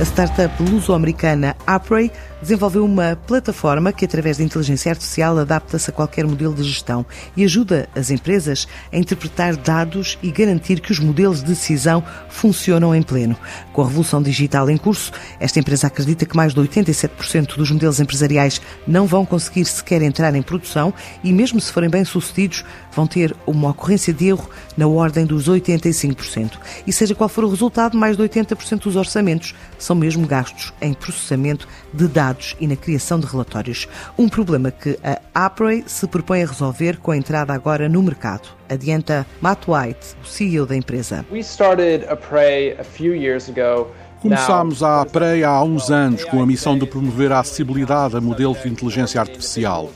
a startup luso-americana Apray desenvolveu uma plataforma que, através da inteligência artificial, adapta-se a qualquer modelo de gestão e ajuda as empresas a interpretar dados e garantir que os modelos de decisão funcionam em pleno. Com a revolução digital em curso, esta empresa acredita que mais de 87% dos modelos empresariais não vão conseguir sequer entrar em produção e, mesmo se forem bem-sucedidos, vão ter uma ocorrência de erro na ordem dos 85%. E seja qual for o resultado, mais de 80% dos orçamentos são mesmo gastos em processamento de dados e na criação de relatórios. Um problema que a Apray se propõe a resolver com a entrada agora no mercado. Adianta Matt White, o CEO da empresa. We started Apray a few years ago. Começámos a Apray há uns anos com a missão de promover a acessibilidade a modelos de inteligência artificial.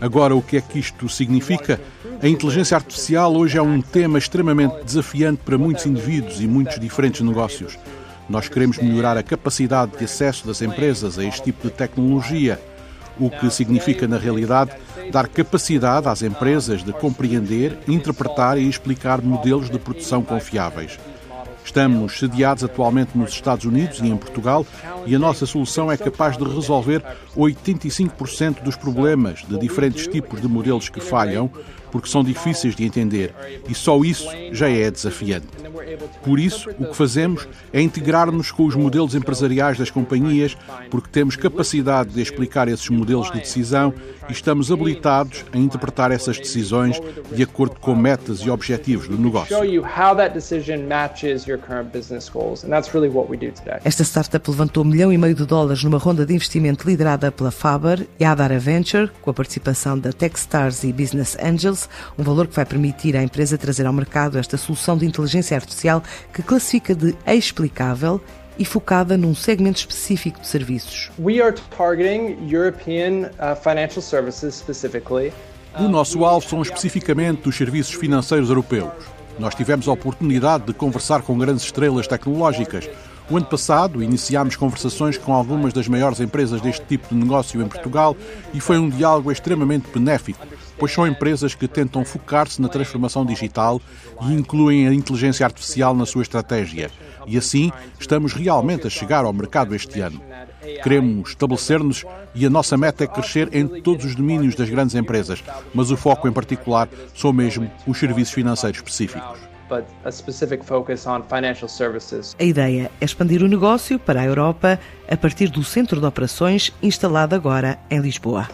Agora, o que é que isto significa? A inteligência artificial hoje é um tema extremamente desafiante para muitos indivíduos e muitos diferentes negócios. Nós queremos melhorar a capacidade de acesso das empresas a este tipo de tecnologia, o que significa, na realidade, dar capacidade às empresas de compreender, interpretar e explicar modelos de produção confiáveis. Estamos sediados atualmente nos Estados Unidos e em Portugal e a nossa solução é capaz de resolver 85% dos problemas de diferentes tipos de modelos que falham porque são difíceis de entender e só isso já é desafiante. Por isso, o que fazemos é integrar-nos com os modelos empresariais das companhias, porque temos capacidade de explicar esses modelos de decisão e estamos habilitados a interpretar essas decisões de acordo com metas e objetivos do negócio. Esta startup levantou um milhão e meio de dólares numa ronda de investimento liderada pela Faber e Adara Venture, com a participação da Techstars e Business Angels, um valor que vai permitir à empresa trazer ao mercado esta solução de inteligência artificial que classifica de explicável e focada num segmento específico de serviços. We are targeting European uh, financial services specifically. O nosso alvo são especificamente os serviços financeiros europeus. Nós tivemos a oportunidade de conversar com grandes estrelas tecnológicas. O ano passado iniciámos conversações com algumas das maiores empresas deste tipo de negócio em Portugal e foi um diálogo extremamente benéfico, pois são empresas que tentam focar-se na transformação digital e incluem a inteligência artificial na sua estratégia. E assim estamos realmente a chegar ao mercado este ano. Queremos estabelecer-nos e a nossa meta é crescer em todos os domínios das grandes empresas, mas o foco em particular são mesmo os serviços financeiros específicos. A ideia é expandir o negócio para a Europa a partir do centro de operações instalado agora em Lisboa.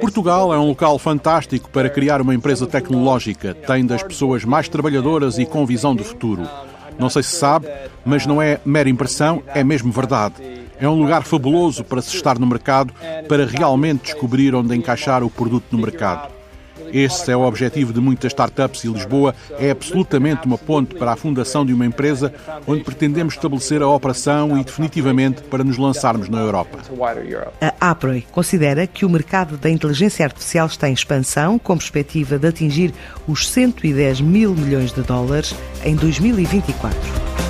Portugal é um local fantástico para criar uma empresa tecnológica. Tem das pessoas mais trabalhadoras e com visão de futuro. Não sei se sabe, mas não é mera impressão, é mesmo verdade. É um lugar fabuloso para se estar no mercado, para realmente descobrir onde encaixar o produto no mercado. Esse é o objetivo de muitas startups e Lisboa é absolutamente uma ponte para a fundação de uma empresa onde pretendemos estabelecer a operação e definitivamente para nos lançarmos na Europa. A APROI considera que o mercado da inteligência artificial está em expansão, com perspectiva de atingir os 110 mil milhões de dólares em 2024.